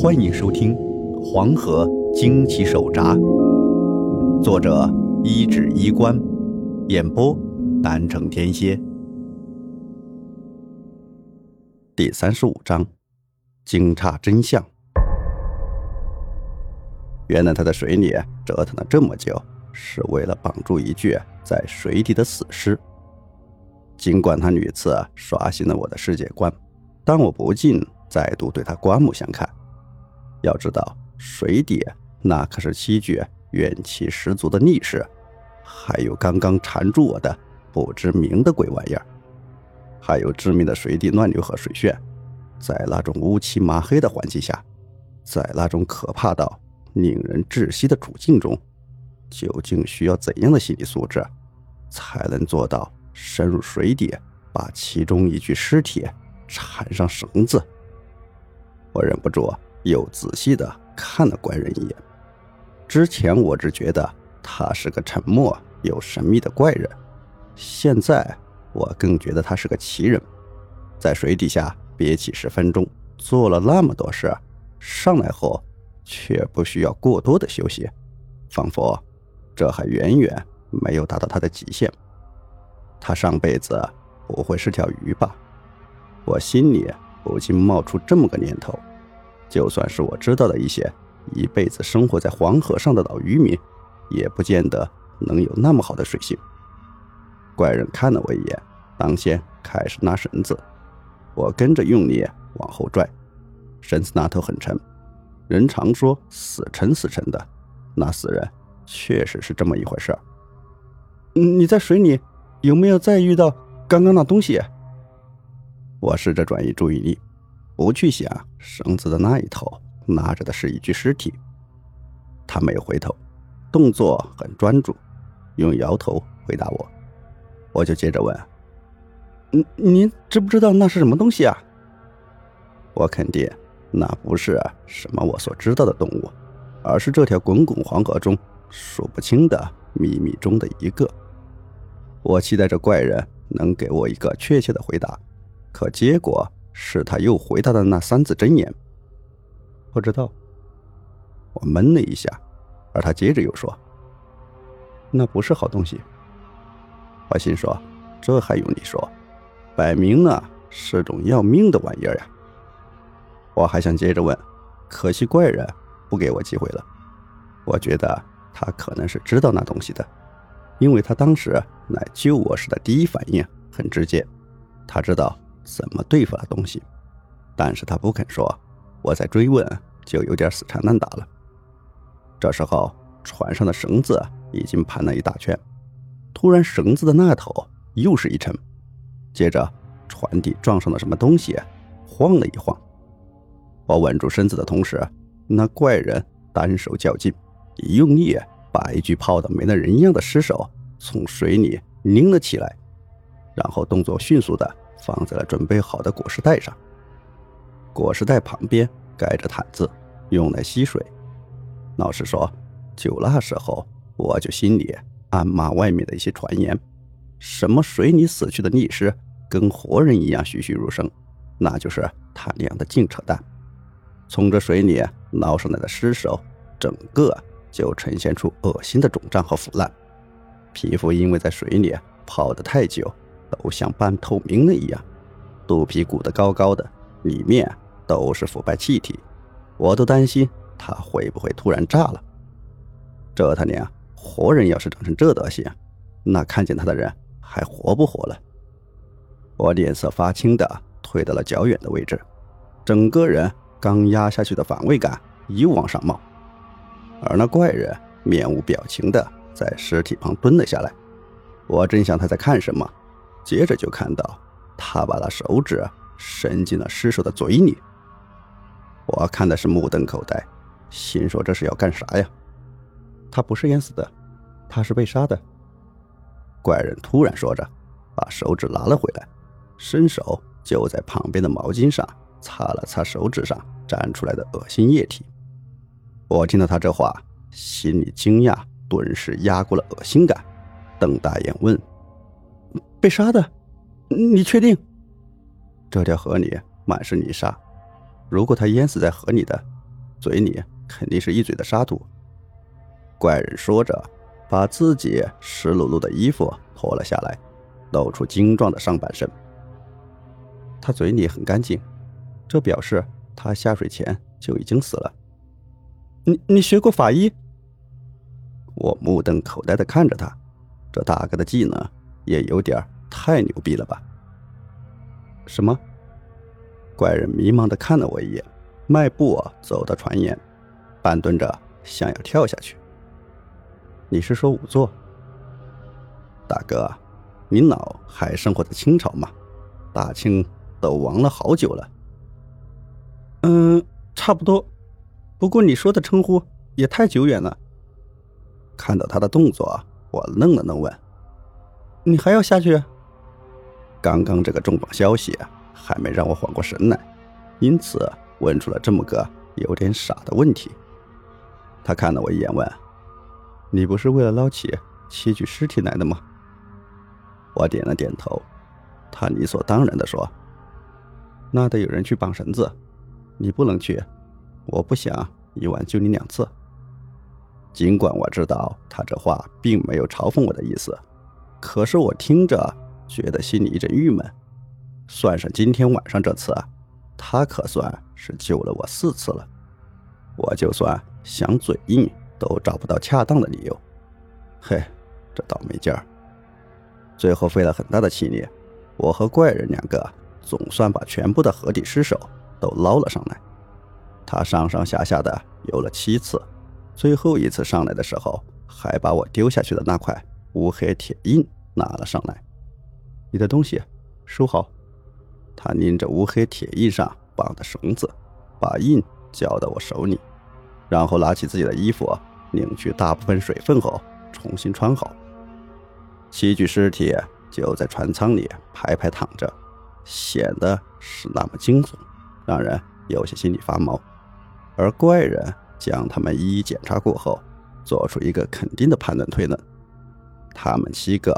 欢迎收听《黄河惊奇手札》，作者一指衣冠，演播南城天蝎。第三十五章：惊诧真相。原来他在水里折腾了这么久，是为了绑住一具在水底的死尸。尽管他屡次刷新了我的世界观，但我不禁再度对他刮目相看。要知道，水底那可是七具怨气十足的溺尸，还有刚刚缠住我的不知名的鬼玩意儿，还有致命的水底乱流和水旋。在那种乌漆麻黑的环境下，在那种可怕到令人窒息的处境中，究竟需要怎样的心理素质，才能做到深入水底，把其中一具尸体缠上绳子？我忍不住。又仔细的看了怪人一眼。之前我只觉得他是个沉默又神秘的怪人，现在我更觉得他是个奇人，在水底下憋气十分钟，做了那么多事，上来后却不需要过多的休息，仿佛这还远远没有达到他的极限。他上辈子不会是条鱼吧？我心里不禁冒出这么个念头。就算是我知道的一些一辈子生活在黄河上的老渔民，也不见得能有那么好的水性。怪人看了我一眼，当先开始拉绳子，我跟着用力往后拽，绳子那头很沉。人常说死沉死沉的，那死人确实是这么一回事儿。你在水里有没有再遇到刚刚那东西？我试着转移注意力。不去想绳子的那一头拿着的是一具尸体，他没有回头，动作很专注，用摇头回答我。我就接着问：“您您知不知道那是什么东西啊？”我肯定那不是什么我所知道的动物，而是这条滚滚黄河中数不清的秘密中的一个。我期待着怪人能给我一个确切的回答，可结果。是他又回答的那三字真言。不知道。我闷了一下，而他接着又说：“那不是好东西。”我心说：“这还用你说？摆明了是种要命的玩意儿呀！”我还想接着问，可惜怪人不给我机会了。我觉得他可能是知道那东西的，因为他当时来救我时的第一反应很直接，他知道。怎么对付那东西？但是他不肯说，我再追问就有点死缠烂打了。这时候，船上的绳子已经盘了一大圈，突然绳子的那头又是一沉，接着船底撞上了什么东西，晃了一晃。我稳住身子的同时，那怪人单手较劲，一用力，把一具泡得没了人样的尸首从水里拎了起来，然后动作迅速的。放在了准备好的裹尸袋上。裹尸袋旁边盖着毯子，用来吸水。老实说，就那时候，我就心里暗骂外面的一些传言：什么水里死去的溺尸跟活人一样栩栩如生，那就是他娘的净扯淡。从这水里捞上来的尸首，整个就呈现出恶心的肿胀和腐烂，皮肤因为在水里泡得太久。都像半透明的一样，肚皮鼓得高高的，里面都是腐败气体，我都担心他会不会突然炸了。这他娘活人要是长成这德行，那看见他的人还活不活了？我脸色发青的退到了较远的位置，整个人刚压下去的反胃感又往上冒，而那怪人面无表情的在尸体旁蹲了下来，我正想他在看什么。接着就看到他把那手指伸进了尸首的嘴里，我看的是目瞪口呆，心说这是要干啥呀？他不是淹死的，他是被杀的。怪人突然说着，把手指拿了回来，伸手就在旁边的毛巾上擦了擦手指上粘出来的恶心液体。我听到他这话，心里惊讶顿时压过了恶心感，瞪大眼问。被杀的，你确定？这条河里满是泥沙，如果他淹死在河里的，嘴里肯定是一嘴的沙土。怪人说着，把自己湿漉漉的衣服脱了下来，露出精壮的上半身。他嘴里很干净，这表示他下水前就已经死了。你你学过法医？我目瞪口呆的看着他，这大哥的技能也有点太牛逼了吧？什么？怪人迷茫的看了我一眼，迈步走到船沿，半蹲着，想要跳下去。你是说仵作？大哥，您老还生活在清朝吗？大清都亡了好久了。嗯，差不多。不过你说的称呼也太久远了。看到他的动作，我愣了愣，问：“你还要下去？”刚刚这个重磅消息还没让我缓过神来，因此问出了这么个有点傻的问题。他看了我一眼，问：“你不是为了捞起七具尸体来的吗？”我点了点头。他理所当然地说：“那得有人去绑绳子，你不能去。我不想一晚救你两次。”尽管我知道他这话并没有嘲讽我的意思，可是我听着觉得心里一阵郁闷。算上今天晚上这次，他可算是救了我四次了。我就算想嘴硬，都找不到恰当的理由。嘿，这倒霉劲儿！最后费了很大的气力，我和怪人两个总算把全部的河底尸首都捞了上来。他上上下下的游了七次。最后一次上来的时候，还把我丢下去的那块乌黑铁印拿了上来。你的东西收好。他拎着乌黑铁印上绑的绳子，把印交到我手里，然后拿起自己的衣服，拧去大部分水分后，重新穿好。七具尸体就在船舱里排排躺着，显得是那么惊悚，让人有些心里发毛。而怪人。将他们一一检查过后，做出一个肯定的判断推论：他们七个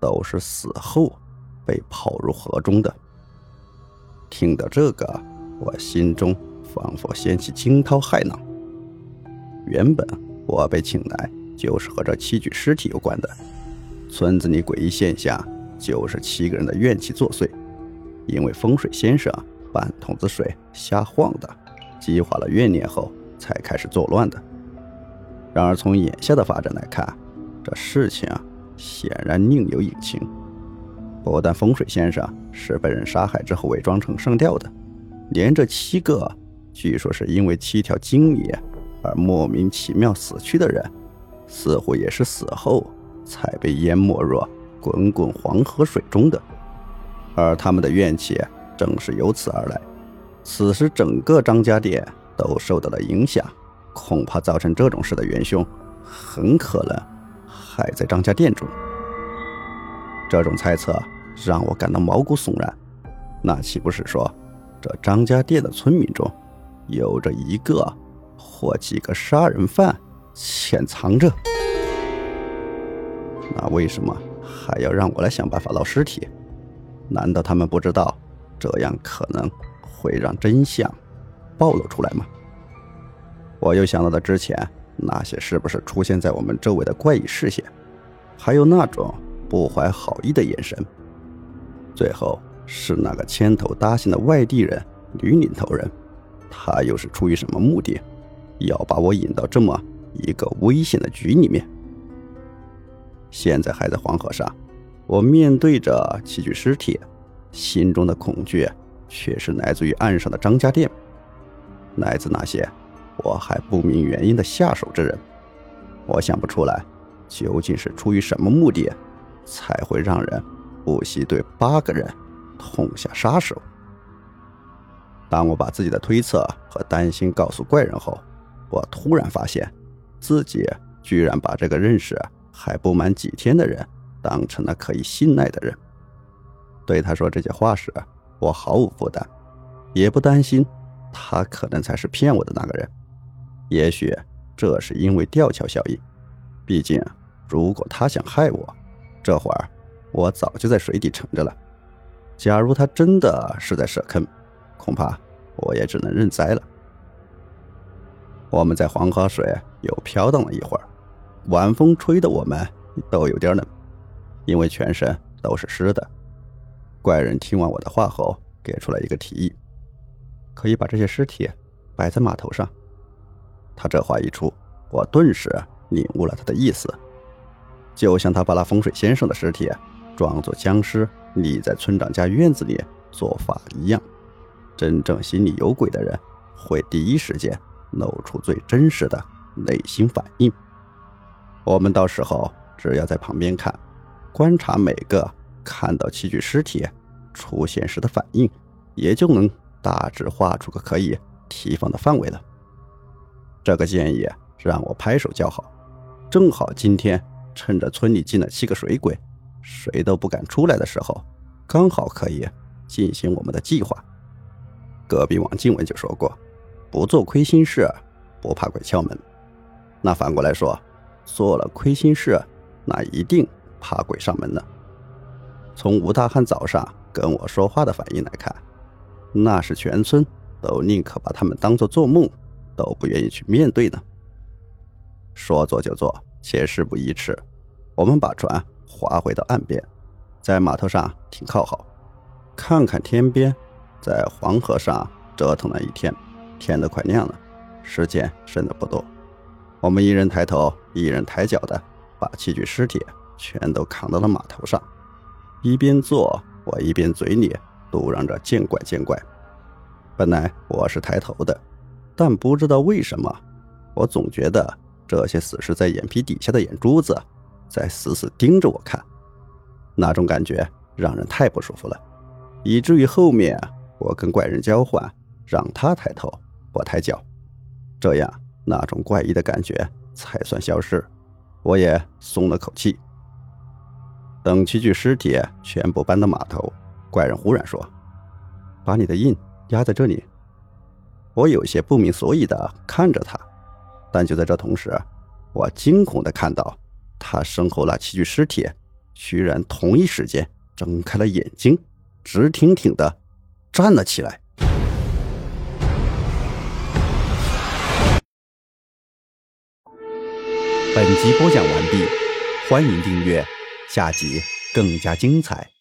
都是死后被抛入河中的。听到这个，我心中仿佛掀起惊涛骇浪。原本我被请来就是和这七具尸体有关的。村子里诡异现象就是七个人的怨气作祟，因为风水先生半桶子水瞎晃的，激化了怨念后。才开始作乱的。然而，从眼下的发展来看，这事情显然另有隐情。不但风水先生是被人杀害之后伪装成上吊的，连这七个据说是因为七条金鱼而莫名其妙死去的人，似乎也是死后才被淹没入滚滚黄河水中的。而他们的怨气正是由此而来。此时，整个张家店。都受到了影响，恐怕造成这种事的元凶，很可能还在张家店中。这种猜测让我感到毛骨悚然。那岂不是说，这张家店的村民中，有着一个或几个杀人犯潜藏着？那为什么还要让我来想办法捞尸体？难道他们不知道这样可能会让真相？暴露出来吗？我又想到了之前那些是不是出现在我们周围的怪异视线，还有那种不怀好意的眼神。最后是那个牵头搭线的外地人女领头人，她又是出于什么目的，要把我引到这么一个危险的局里面？现在还在黄河上，我面对着七具尸体，心中的恐惧却是来自于岸上的张家店。来自那些我还不明原因的下手之人，我想不出来，究竟是出于什么目的，才会让人不惜对八个人痛下杀手。当我把自己的推测和担心告诉怪人后，我突然发现，自己居然把这个认识还不满几天的人当成了可以信赖的人。对他说这些话时，我毫无负担，也不担心。他可能才是骗我的那个人，也许这是因为吊桥效应。毕竟，如果他想害我，这会儿我早就在水底沉着了。假如他真的是在设坑，恐怕我也只能认栽了。我们在黄河水又飘荡了一会儿，晚风吹得我们都有点冷，因为全身都是湿的。怪人听完我的话后，给出了一个提议：可以把这些尸体摆在码头上。他这话一出，我顿时领悟了他的意思，就像他把那风水先生的尸体装作僵尸立在村长家院子里做法一样。真正心里有鬼的人，会第一时间露出最真实的内心反应。我们到时候只要在旁边看，观察每个看到器具尸体出现时的反应，也就能大致画出个可以提防的范围了。这个建议让我拍手叫好。正好今天趁着村里进了七个水鬼，谁都不敢出来的时候，刚好可以进行我们的计划。隔壁王静文就说过：“不做亏心事，不怕鬼敲门。”那反过来说，做了亏心事，那一定怕鬼上门呢。从吴大汉早上跟我说话的反应来看，那是全村都宁可把他们当做做梦，都不愿意去面对呢。说做就做，且事不宜迟。我们把船划回到岸边，在码头上停靠好，看看天边。在黄河上折腾了一天，天都快亮了，时间剩的不多。我们一人抬头，一人抬脚的，把七具尸体全都扛到了码头上。一边做，我一边嘴里嘟囔着“见怪见怪”。本来我是抬头的，但不知道为什么，我总觉得这些死尸在眼皮底下的眼珠子在死死盯着我看，那种感觉让人太不舒服了，以至于后面。我跟怪人交换，让他抬头，我抬脚，这样那种怪异的感觉才算消失，我也松了口气。等七具尸体全部搬到码头，怪人忽然说：“把你的印压在这里。”我有些不明所以的看着他，但就在这同时，我惊恐的看到他身后那七具尸体居然同一时间睁开了眼睛，直挺挺的。站了起来。本集播讲完毕，欢迎订阅，下集更加精彩。